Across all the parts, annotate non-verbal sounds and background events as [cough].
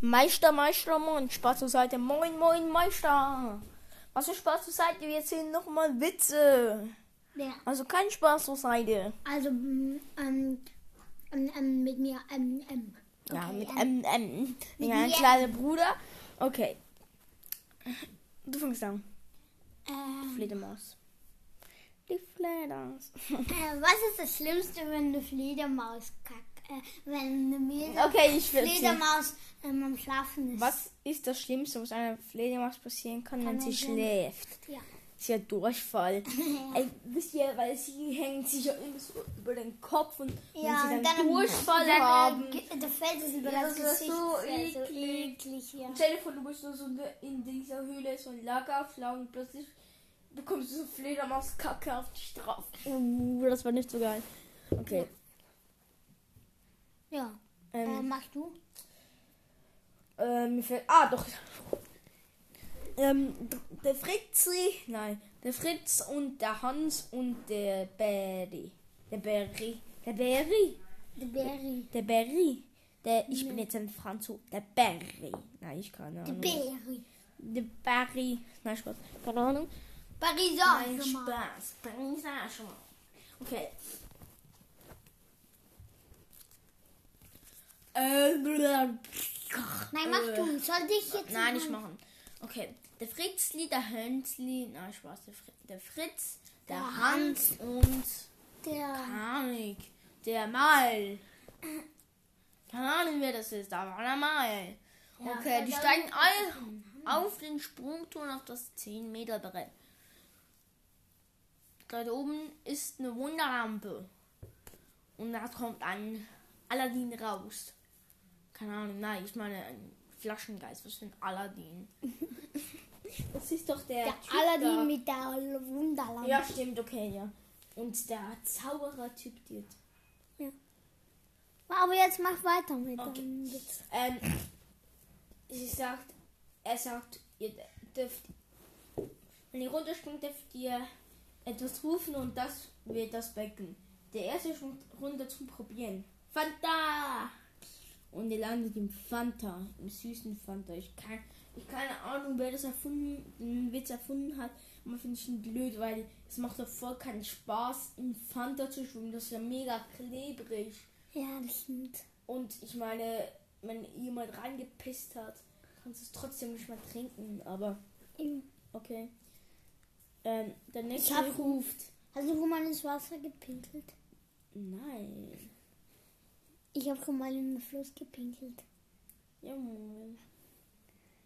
Meister, Meister, moin, Spaß zur Seite, moin, moin, Meister. Was für Spaß zur Seite, wir erzählen nochmal Witze. Ja. Also kein Spaß zur Seite. Also, ähm, ähm, ähm, mit mir, ähm, ähm. Ja, Okay, mit ähm, M, M. mit Ja, mir. kleiner Bruder. Okay. Du fängst an. ähm, Fledermaus. Die Fledermaus. äh, was ist das Schlimmste, wenn eine Fledermaus kackt? Äh, wenn eine Mädel Okay, ich will Fledermaus ähm, am Schlafen ist. Was ist das Schlimmste, was einer Fledermaus passieren kann, wenn Kann sie er sein? schläft? Ja. Ist ja Durchfall. [laughs] Ey, wisst ihr, weil sie hängt sich ja immer so über den Kopf und Ja, wenn sie dann, dann, Durchfall dann, äh, haben. Da fällt es über Ja, das das ist Gesicht. so wär so eklig. eklig, ja. Stell dir vor, du bist nur so in dieser Höhle, so ein Lagerflau und plötzlich bekommst du so Fledermauskacke auf dich drauf. Uh, das war nicht so geil. Okay. Ja. Äh, Ähm, machst du? äh, mir fällt. Ah, doch. Ähm, der Fritzi, nein, der Fritz und der Hans und der Berry. Der Berry. Der Berry. Der Berry. Der Berry. Der, ich bin jetzt ein Franzose. Der Berry. Nein, ich keine Der Ahnung. Berry. Der Berry. Nein, Spaß. Keine Ahnung. Pariser. Nein. Spaß. Sag schon mal. Okay. Äh, Nein, mach äh, du. Soll ich jetzt Nein, nicht machen? Okay. Der Fritzli, der Hönsli, nein, Spaß. Der, Fri der Fritz, der, Der Hans und Der. Panik. Der Mal. Keine Ahnung, wer das ist, aber der Mal. Okay, die der steigen alle auf den Sprungturm auf das 10 Meter Brett. Dort oben ist eine Wunderlampe. Und da kommt ein Aladdin raus. Keine Ahnung, nein, ich meine ein Flaschengeist. Was für ein Aladdin? [laughs] Das ist doch der, Der Typ Aladdin da. mit der Wunderlampe. Ja, stimmt, okay, ja. Und der Zauberer-Typ dort. Aber jetzt mach weiter mit Okay. Ähm, sie sagt, er sagt, ihr dürft, wenn ihr runterspringt, dürft ihr etwas rufen und das wird das Becken. Der erste runter zum Probieren. Fanta! Und ihr landet im Fanta, im süßen Fanta. Ich kann, ich keine Ahnung, wer das erfunden, den Witz erfunden hat. Aber finde ich ihn blöd, weil es macht doch voll keinen Spaß, in Fanta zu schwimmen. Das ist ja mega klebrig. Ja, das stimmt. Und ich meine, wenn jemand reingepisst hat, kannst du es trotzdem nicht mehr trinken. Aber okay. Ähm, der nächste hab- ruft. Hast du schon mal ins Wasser gepinkelt? Nein. Ich habe schon mal in den Fluss gepinkelt. Jawohl.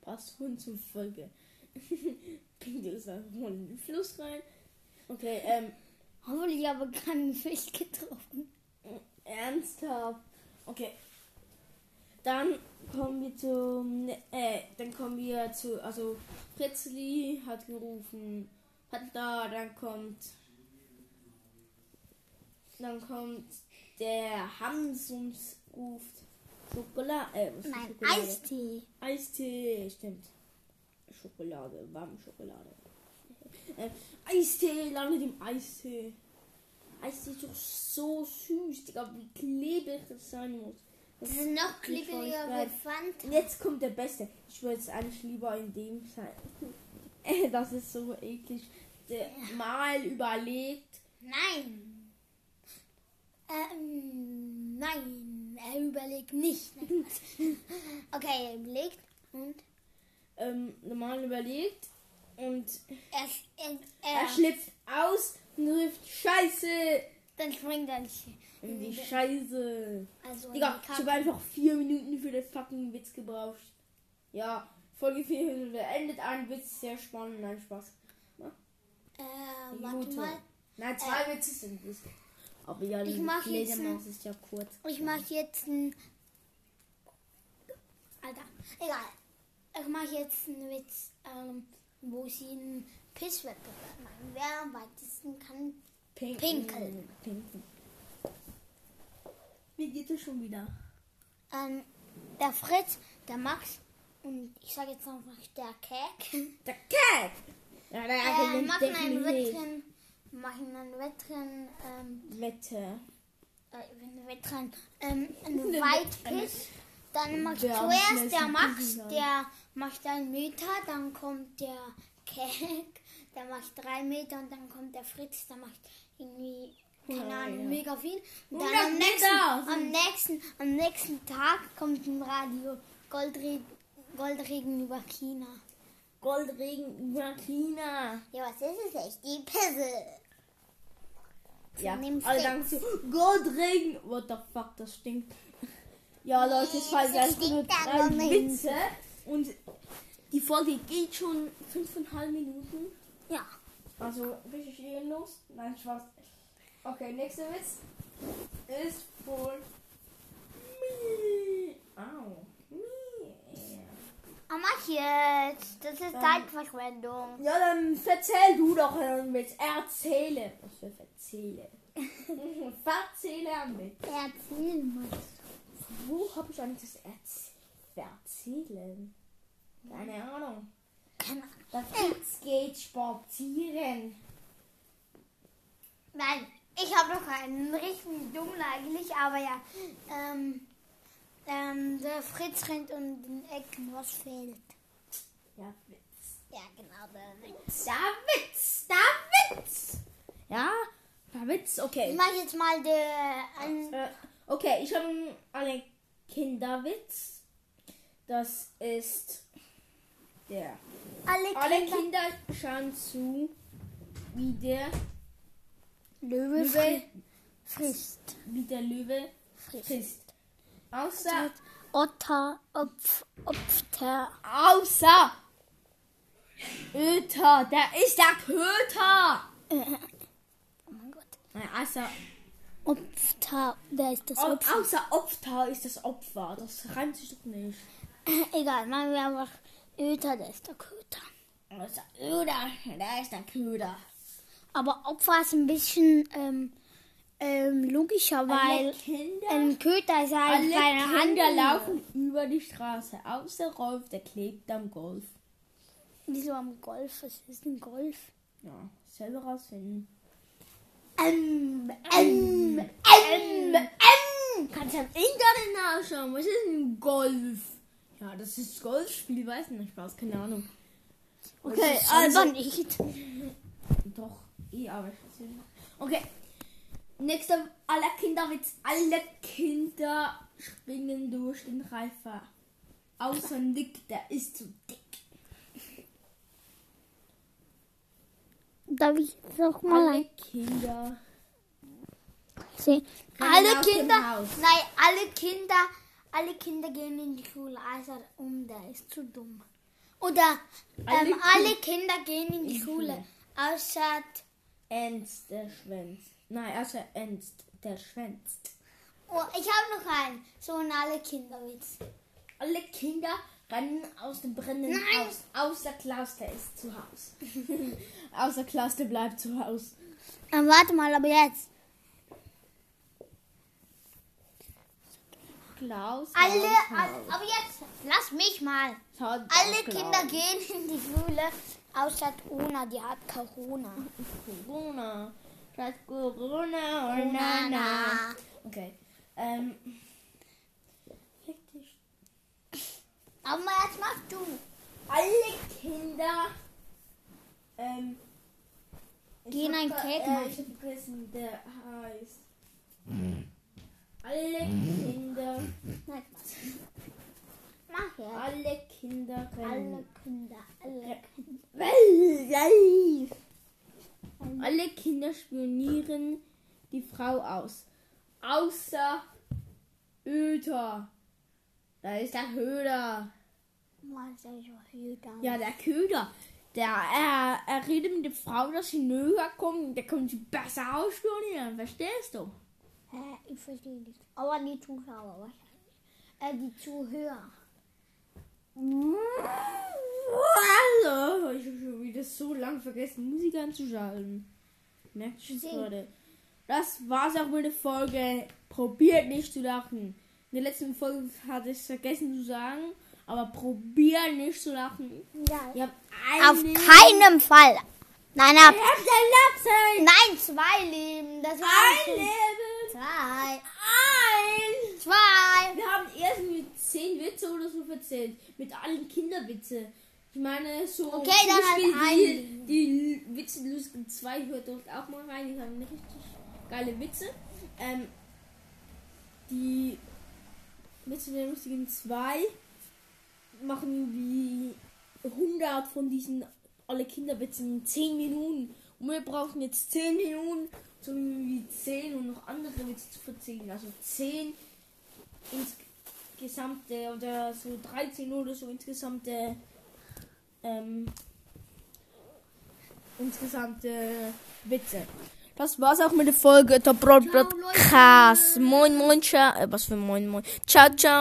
Passt schon zur Folge. [laughs] Pinkel ist einfach mal in den Fluss rein. Okay, ähm, Hoffentlich aber keinen Fisch getroffen. ernsthaft. Okay. Dann kommen wir zum, äh, dann kommen wir zu, also Fritzli hat gerufen, hat da, dann kommt, dann kommt der Hans und ruft Schokolade, äh, Nein, Schokolade? Eistee. Eistee, stimmt. Schokolade, warme Schokolade. Äh, Eistee, landet im Eistee. Eistee ist doch so süß, Digga, wie klebrig das sein muss. Das ist noch klebriger wie Fanta. Jetzt kommt der Beste. Ich würde jetzt eigentlich lieber in dem sein. [laughs] Äh, das ist so eklig. Der mal überlegt. Nein. Ähm, nein, er überlegt nicht. [laughs] Okay, er überlegt und Ähm, normal überlegt. Und er, er, er er schlüpft aus und ruft Scheiße dann springt er nicht. in die Scheiße. Also Digga, ich habe einfach vier Minuten für den fucking Witz gebraucht. Ja, Folge 4 beendet ein Witz, sehr spannend, nein, Spaß. Äh, warte mal. Nein, zwei Witze sind es. Aber ja, Ich mach jetzt Fledermaus ist ja kurz. Ich mache jetzt ein. Alter, egal. Ich mache jetzt einen Witz, ähm, wo sie einen Pisswettbewerb machen. Wer am weitesten kann. Pink Pinkeln. Pinkeln. Wie geht es schon wieder? Ähm, der Fritz, der Max und ich sage jetzt einfach der Kek. Der Cat! Ja, der Äh, gewinnt machen ein definitiv. Wettrennen. Machen ein Wettrennen. Ähm, Wette. äh, ein Wettrennen. Ähm, ein Eine Whitepiss. Dann macht am zuerst der Max, der macht einen Meter, dann kommt der Kek, der macht drei Meter und dann kommt der Fritz, der macht irgendwie, keine Ahnung, mega viel. Und 100 dann am nächsten, am nächsten, am nächsten Tag kommt ein Radio Goldregen, Goldregen über China. Goldregen über China. Ja, was ist es echt? Die Pisse. Ja, alle sagen so, Goldregen. What the fuck, das stinkt. Ja, Leute, es war jetzt nur nicht. Witze. Und die Folge geht schon fünfeinhalb Minuten. Ja. Also, richtig ehrenlos. Nein, Spaß. Okay, nächster Witz ist wohl. Mi. Au. Mi. Aber mach jetzt. Das ist Zeitverschwendung. Ja, dann erzähl du doch einen Witz. Erzähle. Was für erzähle? Verzähle [laughs] Witz. Erzähl mal. Wo habe ich eigentlich das Erz Erzählen? Keine Ahnung. Keine Ahnung. Der Fritz geht spazieren. Nein, ich habe noch einen richtig dummen eigentlich, aber ja. Ähm, ähm, der Fritz rennt um den Ecken, was fehlt. Ja, Witz. Ja, genau, der Witz. Der Witz. Der Witz. Ja, der Witz. Ich Okay. mache jetzt mal der. Äh, okay, ich habe einen Kinderwitz. Das ist der. alle Alle Kinder. Kinder schauen zu, wie der Löwe Löwe, fri frisst. wie der Löwe Frisst. frisst. Außer, Otter, Opf, Opfer. außer Öter, der ist der Köter. Oh mein Gott. Nein, außer, Opfer, der ist das Opfer. außer Opfer ist das Opfer. Das reimt sich doch nicht. Egal, machen wir einfach Öter, der ist der Köter. Außer Öder, der ist der Köder. Aber Opfer ist ein bisschen ähm, ähm, logischer, weil Kinder, ein Köter ist ja alle ein kleiner Kinder Hand. laufen über die Straße. Außer Rolf, der klebt am Golf. Wieso am Golf? Was ist ein Golf? Ja, selber rausfinden. Ähm, Ähm, ähm, ähm. Kannst du im Internet nachschauen. Was ist ein Golf? Ja, das ist Golfspiel, weiß nicht Spaß, keine Ahnung. Okay, also. nicht. Doch, eh, aber ich weiß nicht. Okay. Nächster aller Kinderwitz. Alle Kinder springen durch den Reifer. Außer Nick, der ist zu dick. Darf ich noch mal Alle Kinder. Alle Kinder, nein, alle Kinder, alle Kinder gehen in die Schule, also um, der ist zu dumm. Oder Alle ähm, Ki- alle Kinder gehen in die In Schule, Schule. außer Ernst, der schwänzt. Nein, also Ernst, der schwänzt. oh, ich habe noch einen, so ein alle Kinderwitz. Alle Kinder rennen aus dem brennenden Nein. Haus. Außer Klaus, der ist zu Hause. [laughs] Außer Klaus, der bleibt zu Hause. Ähm, warte mal, aber jetzt. Klaus. Alle, Haus, aber jetzt, lass mich mal. Schaut Alle Kinder Klaus. gehen in die Schule, außer Una, die hat Corona. Corona. Das Corona. Oh, Corona. na, na. Okay. Ähm. Fick dich. Aber jetzt machst du. Alle Kinder. Ähm. Gehen ein Cake äh. Ich hab vergessen, der heißt. Alle Kinder. Nein, Spaß. Mach jetzt. Alle Kinder Alle rennen. Kinder, alle Kinder. Alle Kinder spionieren die Frau aus. Außer Öter. Da ist der Höder. Ja, der Köder. Der, er, er redet mit der Frau, dass sie näher kommt. Der kommt sie besser ausspionieren. Verstehst du? Hä, ich verstehe nicht. Aber die Zuschauer wahrscheinlich. Äh, die Zuhörer. Hallo. Ich habe schon wieder so lange vergessen, Musik anzuschalten. Merkt Sing. gerade? Das war's auch mit der Folge. Probiert nicht zu lachen. In der letzten Folge hatte ich es vergessen zu sagen, aber probiert nicht zu lachen. Ja. Auf ein keinen Fall. Nein, ab. Ein. Nein, zwei Leben. Das war Ein Leben. Zwei. Ein. Zwei. Wir haben erst mit zehn Witze oder so erzählt. Mit allen Kinderwitze. Ich meine, so. Okay, dann halt einen. die, die Witze Lustigen 2 hört dort auch mal rein. Die haben richtig geile Witze. Ähm, die Witze der Lustigen 2 machen wie 100 von diesen alle Kinderwitze in 10 Minuten. Und wir brauchen jetzt 10 Minuten, so wie 10 und noch andere Witze zu verzählen. Also 10 insgesamte oder so 13 oder so insgesamte ähm, insgesamte Witze. Das war's auch mit der Folge der. Podcast. Moin, moin, ciao. Äh, was für moin, moin. Ciao, ciao.